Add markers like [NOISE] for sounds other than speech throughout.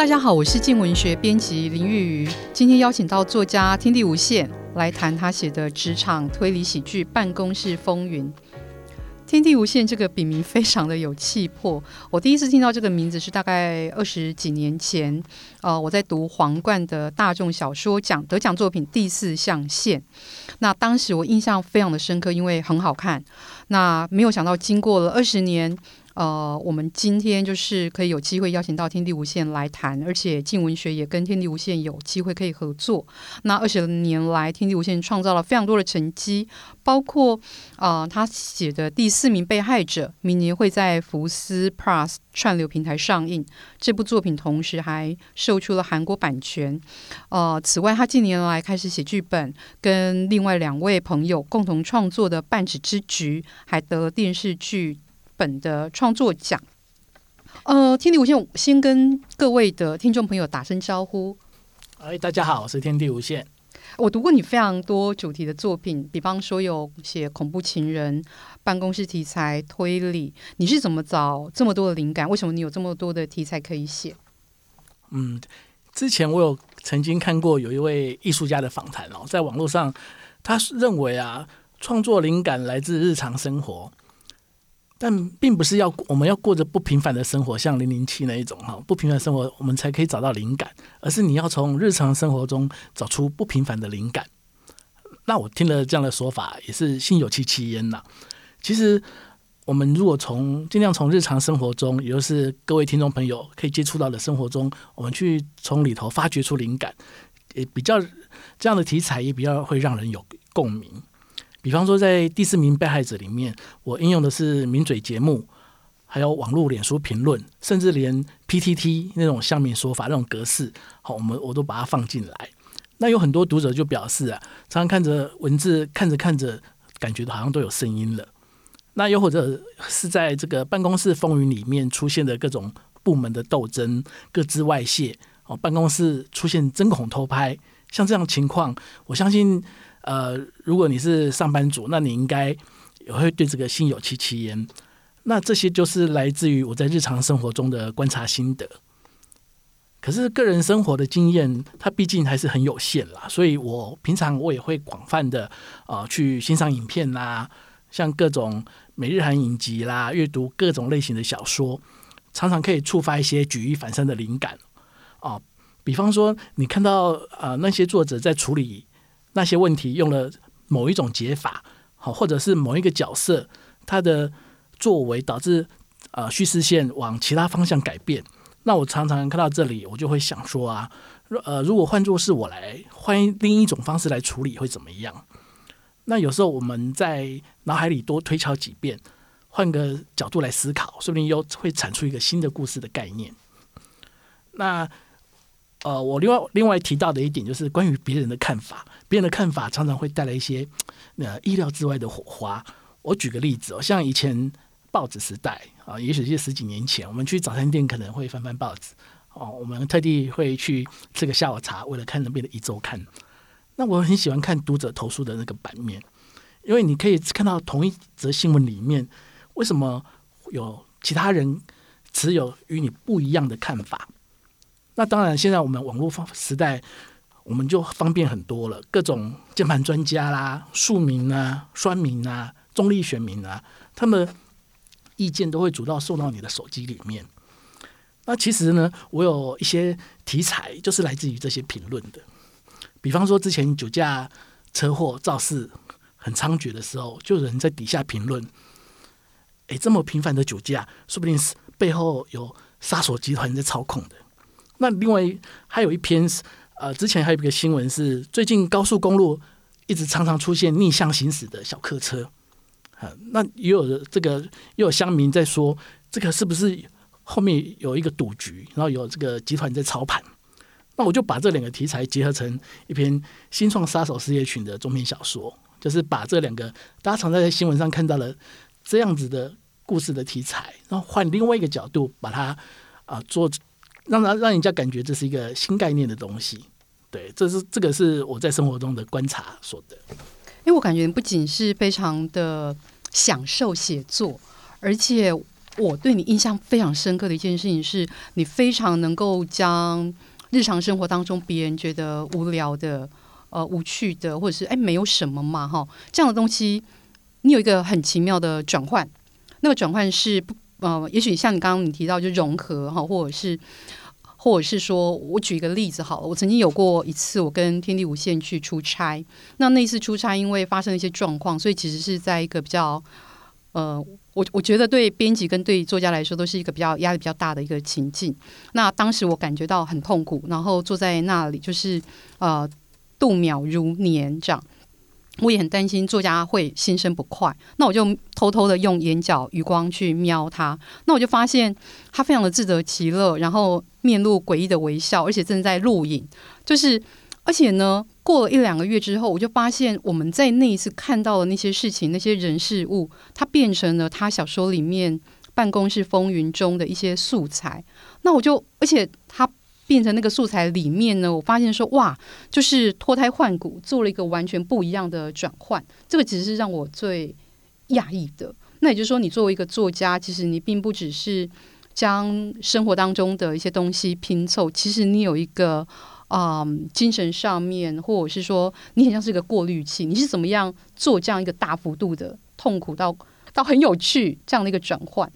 大家好，我是静文学编辑林玉瑜，今天邀请到作家天地无限来谈他写的职场推理喜剧《办公室风云》。天地无限这个笔名非常的有气魄。我第一次听到这个名字是大概二十几年前，呃，我在读皇冠的大众小说奖得奖作品《第四象限》。那当时我印象非常的深刻，因为很好看。那没有想到，经过了二十年。呃，我们今天就是可以有机会邀请到天地无限来谈，而且镜文学也跟天地无限有机会可以合作。那二十年来，天地无限创造了非常多的成绩，包括呃，他写的《第四名被害者》，明年会在福斯 Plus 串流平台上映。这部作品同时还售出了韩国版权。呃，此外，他近年来开始写剧本，跟另外两位朋友共同创作的《半纸之局》，还得电视剧。本的创作奖，呃，天地无限，先跟各位的听众朋友打声招呼。哎，大家好，我是天地无限。我读过你非常多主题的作品，比方说有写恐怖情人、办公室题材、推理。你是怎么找这么多的灵感？为什么你有这么多的题材可以写？嗯，之前我有曾经看过有一位艺术家的访谈哦，在网络上，他认为啊，创作灵感来自日常生活。但并不是要我们要过着不平凡的生活，像零零七那一种哈，不平凡生活我们才可以找到灵感，而是你要从日常生活中找出不平凡的灵感。那我听了这样的说法，也是心有戚戚焉呐。其实我们如果从尽量从日常生活中，也就是各位听众朋友可以接触到的生活中，我们去从里头发掘出灵感，也比较这样的题材也比较会让人有共鸣。比方说，在第四名被害者里面，我应用的是名嘴节目，还有网络脸书评论，甚至连 PTT 那种乡民说法那种格式，好，我们我都把它放进来。那有很多读者就表示啊，常常看着文字，看着看着，感觉好像都有声音了。那又或者是在这个办公室风云里面出现的各种部门的斗争，各自外泄，哦，办公室出现针孔偷拍，像这样情况，我相信。呃，如果你是上班族，那你应该也会对这个心有戚戚焉。那这些就是来自于我在日常生活中的观察心得。可是个人生活的经验，它毕竟还是很有限啦，所以我平常我也会广泛的啊、呃、去欣赏影片啦，像各种美日韩影集啦，阅读各种类型的小说，常常可以触发一些举一反三的灵感啊、比方说，你看到啊、呃、那些作者在处理。那些问题用了某一种解法，好，或者是某一个角色他的作为导致呃叙事线往其他方向改变。那我常常看到这里，我就会想说啊，呃，如果换作是我来换另一种方式来处理会怎么样？那有时候我们在脑海里多推敲几遍，换个角度来思考，说不定又会产出一个新的故事的概念。那。呃，我另外另外提到的一点就是关于别人的看法，别人的看法常常会带来一些呃意料之外的火花。我举个例子哦，像以前报纸时代啊，也许是十几年前，我们去早餐店可能会翻翻报纸哦，我们特地会去吃个下午茶，为了看那边的一周刊。那我很喜欢看读者投诉的那个版面，因为你可以看到同一则新闻里面，为什么有其他人持有与你不一样的看法。那当然，现在我们网络方时代，我们就方便很多了。各种键盘专家啦、庶民啊、酸民啊、中立选民啊，他们意见都会主动送到你的手机里面。那其实呢，我有一些题材就是来自于这些评论的。比方说，之前酒驾、车祸、肇事很猖獗的时候，就有人在底下评论：“哎，这么频繁的酒驾，说不定是背后有杀手集团在操控的。”那另外还有一篇是，呃，之前还有一个新闻是，最近高速公路一直常常出现逆向行驶的小客车，啊，那也有这个，又有乡民在说，这个是不是后面有一个赌局，然后有这个集团在操盘？那我就把这两个题材结合成一篇新创杀手事业群的中篇小说，就是把这两个大家常在新闻上看到的这样子的故事的题材，然后换另外一个角度把它啊、做。让他让人家感觉这是一个新概念的东西，对，这是这个是我在生活中的观察所得。因为我感觉不仅是非常的享受写作，而且我对你印象非常深刻的一件事情是，你非常能够将日常生活当中别人觉得无聊的、呃无趣的，或者是哎没有什么嘛哈这样的东西，你有一个很奇妙的转换。那个转换是不呃，也许像你刚刚你提到就融合哈，或者是。或者是说，我举一个例子好了。我曾经有过一次，我跟天地无限去出差。那那次出差，因为发生了一些状况，所以其实是在一个比较呃，我我觉得对编辑跟对作家来说都是一个比较压力比较大的一个情境。那当时我感觉到很痛苦，然后坐在那里就是呃度秒如年这样。我也很担心作家会心生不快，那我就偷偷的用眼角余光去瞄他，那我就发现他非常的自得其乐，然后面露诡异的微笑，而且正在录影。就是，而且呢，过了一两个月之后，我就发现我们在那一次看到的那些事情、那些人事物，它变成了他小说里面《办公室风云》中的一些素材。那我就，而且他。变成那个素材里面呢，我发现说哇，就是脱胎换骨，做了一个完全不一样的转换。这个其实是让我最讶异的。那也就是说，你作为一个作家，其实你并不只是将生活当中的一些东西拼凑，其实你有一个、嗯、精神上面，或者是说你很像是一个过滤器。你是怎么样做这样一个大幅度的痛苦到到很有趣这样的一个转换？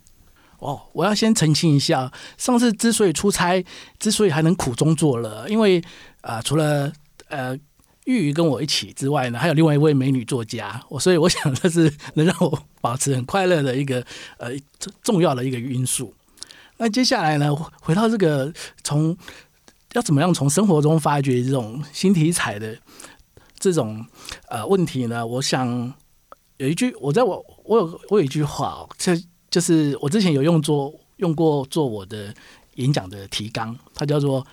哦，我要先澄清一下，上次之所以出差，之所以还能苦中作乐，因为啊、除了呃玉瑜跟我一起之外呢，还有另外一位美女作家，我所以我想这是能让我保持很快乐的一个呃重要的一个因素。那接下来呢，回到这个从要怎么样从生活中发掘这种新题材的这种呃问题呢？我想有一句，我在我我有我有一句话，这。就是我之前有用做用过做我的演讲的提纲，它叫做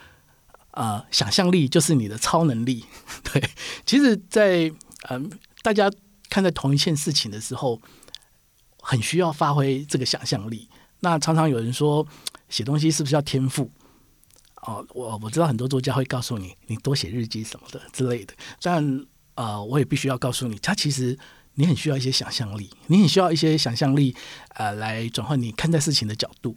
啊、想象力就是你的超能力。[LAUGHS] 对，其实在，嗯，大家看待同一件事情的时候，很需要发挥这个想象力。那常常有人说，写东西是不是要天赋？哦，我我知道很多作家会告诉你，你多写日记什么的之类的。但啊、我也必须要告诉你，他其实。你很需要一些想象力，你很需要一些想象力，呃，来转换你看待事情的角度。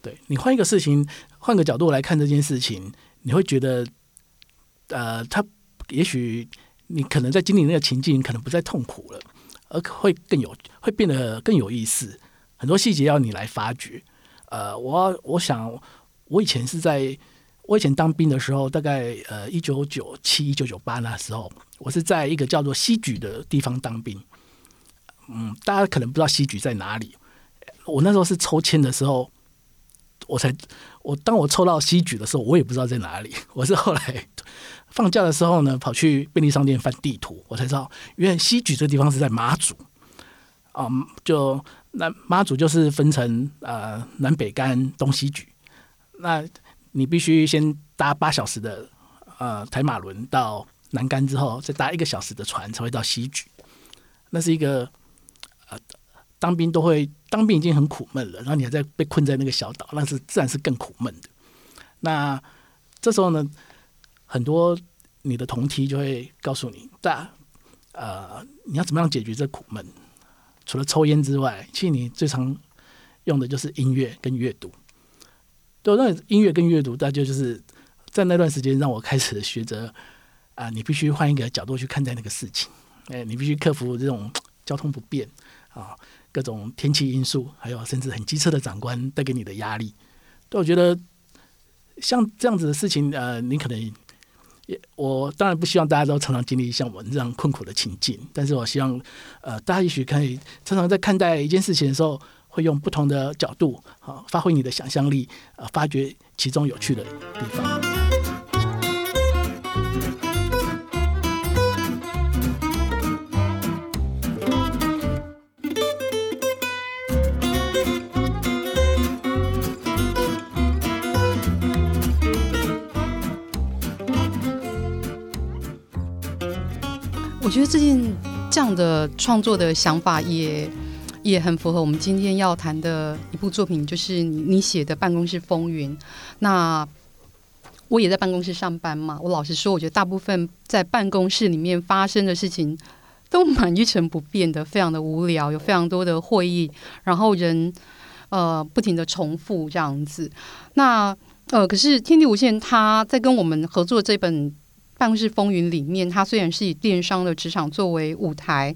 对，你换一个事情，换个角度来看这件事情，你会觉得，呃，他也许你可能在经历那个情境，可能不再痛苦了，而会更有，会变得更有意思。很多细节要你来发掘。呃，我我想，我以前是在。我以前当兵的时候，大概呃一九九七、一九九八那时候，我是在一个叫做西莒的地方当兵。嗯，大家可能不知道西莒在哪里。我那时候是抽签的时候，我才我当我抽到西莒的时候，我也不知道在哪里。我是后来放假的时候呢，跑去便利商店翻地图，我才知道，原来西莒这个地方是在马祖。嗯，就那马祖就是分成呃南北竿、东西莒。那你必须先搭八小时的呃台马轮到南竿之后，再搭一个小时的船才会到西莒。那是一个呃当兵都会当兵已经很苦闷了，然后你还在被困在那个小岛，那是自然是更苦闷的。那这时候呢，很多你的同梯就会告诉你，大呃你要怎么样解决这苦闷？除了抽烟之外，其实你最常用的就是音乐跟阅读。对，那音乐跟阅读，大家就是在那段时间让我开始学着啊，你必须换一个角度去看待那个事情。哎，你必须克服这种交通不便啊，各种天气因素，还有甚至很机车的长官带给你的压力。对，我觉得像这样子的事情，呃，你可能也，我当然不希望大家都常常经历像我这样困苦的情境，但是我希望，呃，大家也许可以常常在看待一件事情的时候。会用不同的角度，啊，发挥你的想象力，啊，发掘其中有趣的地方。我觉得最近这样的创作的想法也。也很符合我们今天要谈的一部作品，就是你写的《办公室风云》。那我也在办公室上班嘛，我老实说，我觉得大部分在办公室里面发生的事情都蛮一成不变的，非常的无聊，有非常多的会议，然后人呃不停的重复这样子。那呃，可是天地无限他在跟我们合作这本《办公室风云》里面，他虽然是以电商的职场作为舞台，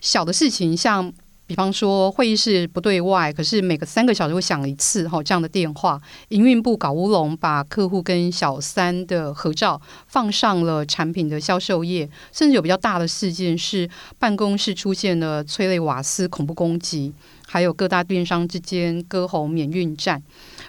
小的事情像。比方说，会议室不对外，可是每个三个小时会响一次哈这样的电话。营运部搞乌龙，把客户跟小三的合照放上了产品的销售页，甚至有比较大的事件是办公室出现了催泪瓦斯恐怖攻击，还有各大电商之间割喉免运战。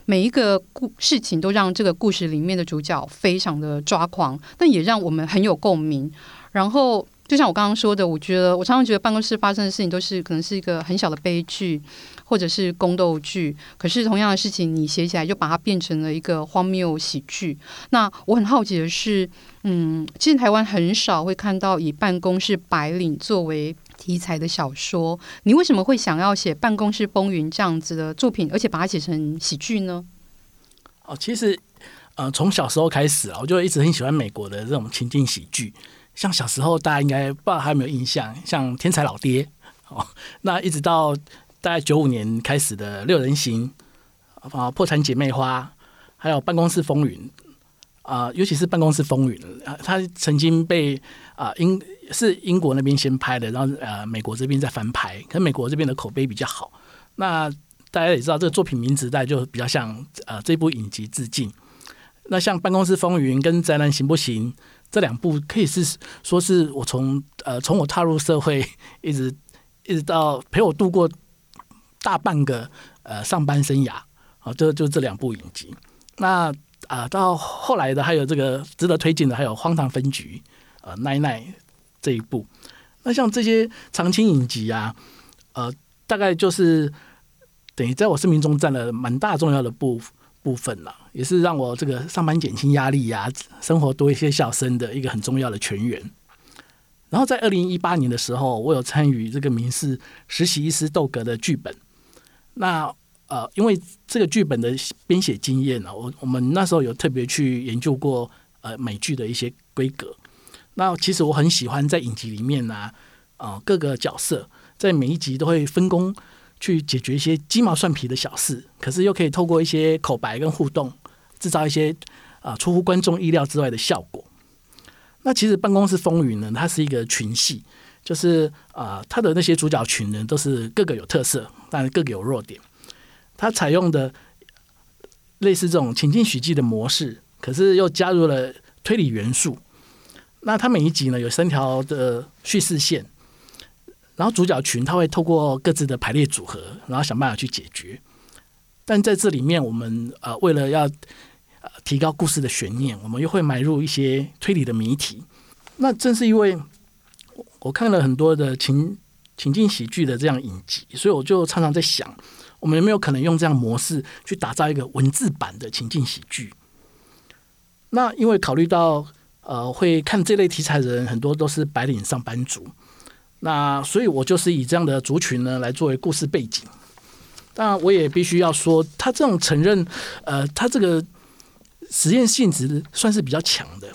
每一个故事情都让这个故事里面的主角非常的抓狂，但也让我们很有共鸣。然后。就像我刚刚说的，我觉得我常常觉得办公室发生的事情都是可能是一个很小的悲剧，或者是宫斗剧。可是同样的事情，你写起来就把它变成了一个荒谬喜剧。那我很好奇的是，嗯，其实台湾很少会看到以办公室白领作为题材的小说。你为什么会想要写《办公室风云》这样子的作品，而且把它写成喜剧呢？哦，其实呃，从小时候开始啊，我就一直很喜欢美国的这种情境喜剧。像小时候，大家应该不知道还有没有印象，像《天才老爹》哦，那一直到大概九五年开始的《六人行》啊，《破产姐妹花》，还有《办公室风云》啊，尤其是《办公室风云》，它曾经被啊英是英国那边先拍的，然后呃美国这边再翻拍，可是美国这边的口碑比较好。那大家也知道，这个作品名字大概就比较像呃这部影集致敬。那像《办公室风云》跟《宅男行不行》？这两部可以是说是我从呃从我踏入社会 [LAUGHS] 一直一直到陪我度过大半个呃上班生涯啊，就就这两部影集。那啊、到后来的还有这个值得推荐的，还有《荒唐分局》呃奈奈这一部。那像这些长青影集啊，呃大概就是等于在我生命中占了蛮大重要的部分。部分了，也是让我这个上班减轻压力呀、生活多一些笑声的一个很重要的泉源。然后在二零一八年的时候，我有参与这个民视实习医师斗格的剧本。那呃，因为这个剧本的编写经验呢，我我们那时候有特别去研究过呃美剧的一些规格。那其实我很喜欢在影集里面呢、啊，呃、各个角色在每一集都会分工。去解决一些鸡毛蒜皮的小事，可是又可以透过一些口白跟互动，制造一些啊、出乎观众意料之外的效果。那其实《办公室风云》呢，它是一个群戏，就是啊、它的那些主角群呢，都是各个有特色，但各个有弱点。它采用的类似这种情境喜剧的模式，可是又加入了推理元素。那它每一集呢，有三条的叙事线。然后主角群他会透过各自的排列组合，然后想办法去解决。但在这里面，我们呃为了要呃提高故事的悬念，我们又会埋入一些推理的谜题。那正是因为我看了很多的情情境喜剧的这样影集，所以我就常常在想，我们有没有可能用这样模式去打造一个文字版的情境喜剧？那因为考虑到呃会看这类题材的人很多都是白领上班族。那所以，我就是以这样的族群呢来作为故事背景。当然，我也必须要说，他这种承认，呃，他这个实验性质算是比较强的。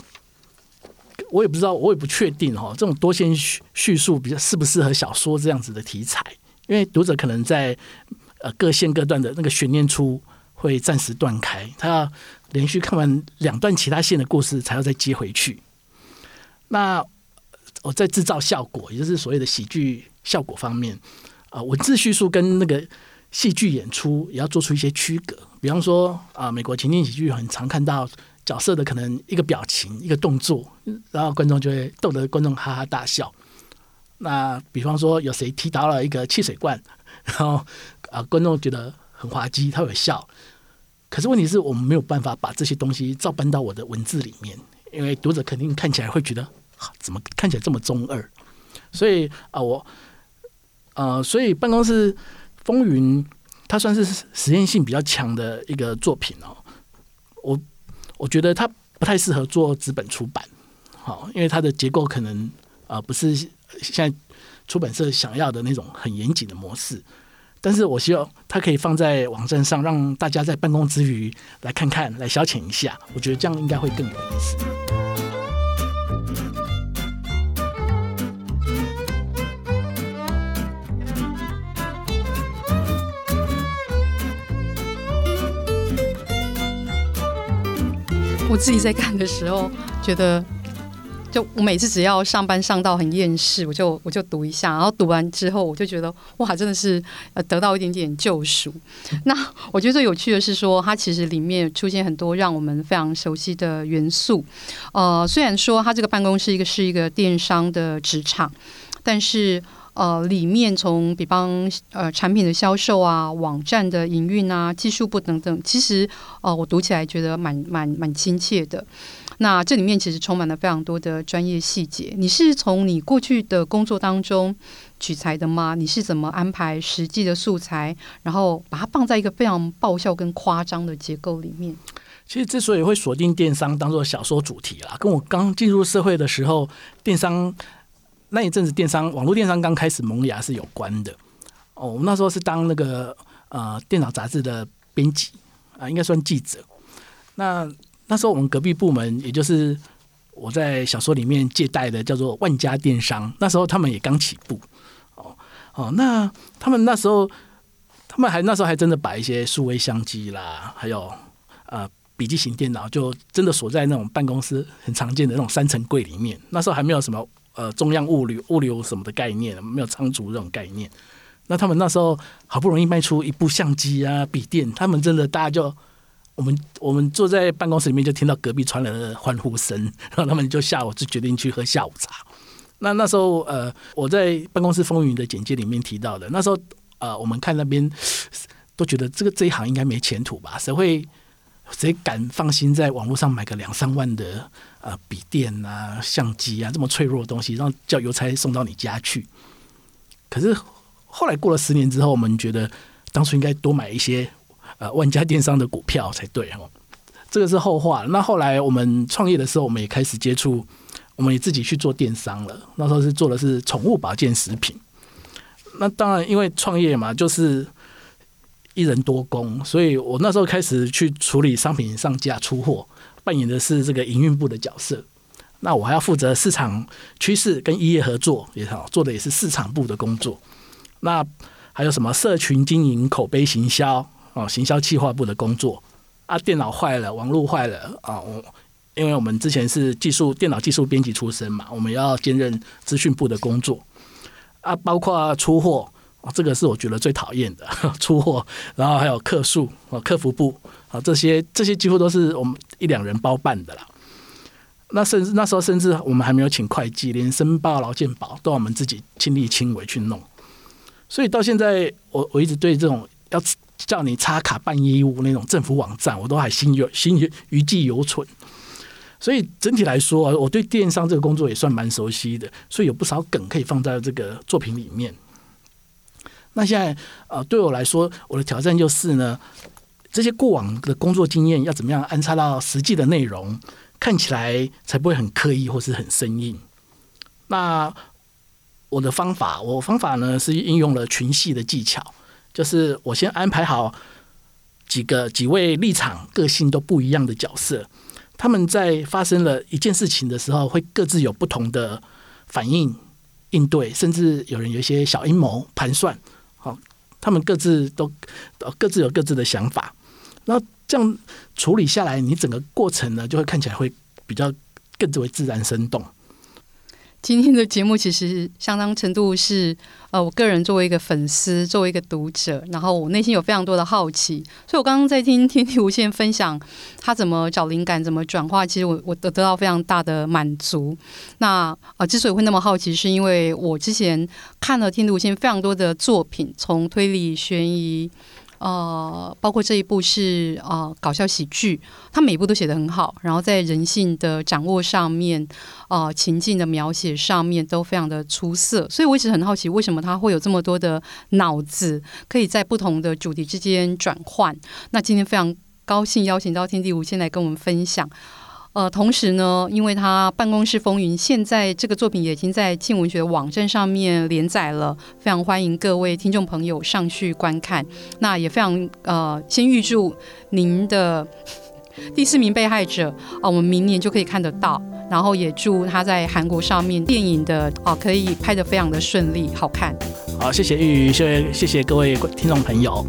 我也不知道，我也不确定哈，这种多线叙叙述比较适不适合小说这样子的题材，因为读者可能在呃各线各段的那个悬念处会暂时断开，他要连续看完两段其他线的故事，才要再接回去。那。我在制造效果，也就是所谓的喜剧效果方面，啊，文字叙述跟那个戏剧演出也要做出一些区隔。比方说，啊，美国情景喜剧很常看到角色的可能一个表情、一个动作，然后观众就会逗得观众哈哈大笑。那比方说，有谁踢倒了一个汽水罐，然后啊，观众觉得很滑稽，他会笑。可是问题是我们没有办法把这些东西照搬到我的文字里面，因为读者肯定看起来会觉得。怎么看起来这么中二？所以啊，我呃，所以办公室风云它算是实验性比较强的一个作品哦。我我觉得它不太适合做纸本出版，好，因为它的结构可能啊不是现在出版社想要的那种很严谨的模式。但是我希望它可以放在网站上，让大家在办公之余来看看，来消遣一下。我觉得这样应该会更有意思。我自己在看的时候，觉得。就我每次只要上班上到很厌世，我就我就读一下，然后读完之后，我就觉得哇，真的是呃得到一点点救赎。那我觉得最有趣的是说，它其实里面出现很多让我们非常熟悉的元素。呃，虽然说它这个办公室一个是一个电商的职场，但是呃里面从比方呃产品的销售啊、网站的营运啊、技术部等等，其实呃我读起来觉得蛮蛮蛮亲切的。那这里面其实充满了非常多的专业细节。你是从你过去的工作当中取材的吗？你是怎么安排实际的素材，然后把它放在一个非常爆笑跟夸张的结构里面？其实之所以会锁定电商当做小说主题啦，跟我刚进入社会的时候，电商那一阵子电商网络电商刚开始萌芽是有关的。哦，我们那时候是当那个呃电脑杂志的编辑啊，应该算记者。那那时候我们隔壁部门，也就是我在小说里面借贷的，叫做万家电商。那时候他们也刚起步，哦哦，那他们那时候，他们还那时候还真的把一些数位相机啦，还有呃笔记型电脑，就真的锁在那种办公室很常见的那种三层柜里面。那时候还没有什么呃中央物流物流什么的概念，没有仓储这种概念。那他们那时候好不容易卖出一部相机啊笔电，他们真的大家就。我们我们坐在办公室里面，就听到隔壁传来的欢呼声，然后他们就下午就决定去喝下午茶。那那时候，呃，我在办公室风云的简介里面提到的，那时候，呃，我们看那边都觉得这个这一行应该没前途吧？谁会谁敢放心在网络上买个两三万的呃笔电啊、相机啊这么脆弱的东西，让叫邮差送到你家去？可是后来过了十年之后，我们觉得当初应该多买一些。呃，万家电商的股票才对哦，这个是后话。那后来我们创业的时候，我们也开始接触，我们也自己去做电商了。那时候是做的是宠物保健食品。那当然，因为创业嘛，就是一人多工，所以我那时候开始去处理商品上架、出货，扮演的是这个营运部的角色。那我还要负责市场趋势跟异业合作，也好做的也是市场部的工作。那还有什么社群经营、口碑行销？哦，行销企划部的工作啊，电脑坏了，网络坏了啊，我因为我们之前是技术电脑技术编辑出身嘛，我们要兼任资讯部的工作啊，包括出货，这个是我觉得最讨厌的出货，然后还有客诉啊，客服部啊，这些这些几乎都是我们一两人包办的啦。那甚至那时候甚至我们还没有请会计，连申报劳健保都要我们自己亲力亲为去弄，所以到现在我我一直对这种要。叫你插卡办业务那种政府网站，我都还心有心有余悸犹存。所以整体来说，我对电商这个工作也算蛮熟悉的，所以有不少梗可以放在这个作品里面。那现在呃，对我来说，我的挑战就是呢，这些过往的工作经验要怎么样安插到实际的内容，看起来才不会很刻意或是很生硬。那我的方法，我方法呢是应用了群戏的技巧。就是我先安排好几个几位立场、个性都不一样的角色，他们在发生了一件事情的时候，会各自有不同的反应、应对，甚至有人有一些小阴谋盘算。他们各自都各自有各自的想法，那这样处理下来，你整个过程呢，就会看起来会比较更作为自然生动。今天的节目其实相当程度是，呃，我个人作为一个粉丝，作为一个读者，然后我内心有非常多的好奇，所以我刚刚在听天地无限分享他怎么找灵感，怎么转化，其实我我得得到非常大的满足。那呃，之所以会那么好奇，是因为我之前看了天地无限非常多的作品，从推理、悬疑。呃，包括这一部是呃搞笑喜剧，他每一部都写得很好，然后在人性的掌握上面，呃情境的描写上面都非常的出色，所以我一直很好奇，为什么他会有这么多的脑子，可以在不同的主题之间转换。那今天非常高兴邀请到天地无限来跟我们分享。呃，同时呢，因为他办公室风云现在这个作品也已经在镜文学网站上面连载了，非常欢迎各位听众朋友上去观看。那也非常呃，先预祝您的第四名被害者啊、我们明年就可以看得到。然后也祝他在韩国上面电影的啊、可以拍得非常的顺利，好看。好，谢谢玉瑜，谢谢谢谢各位听众朋友。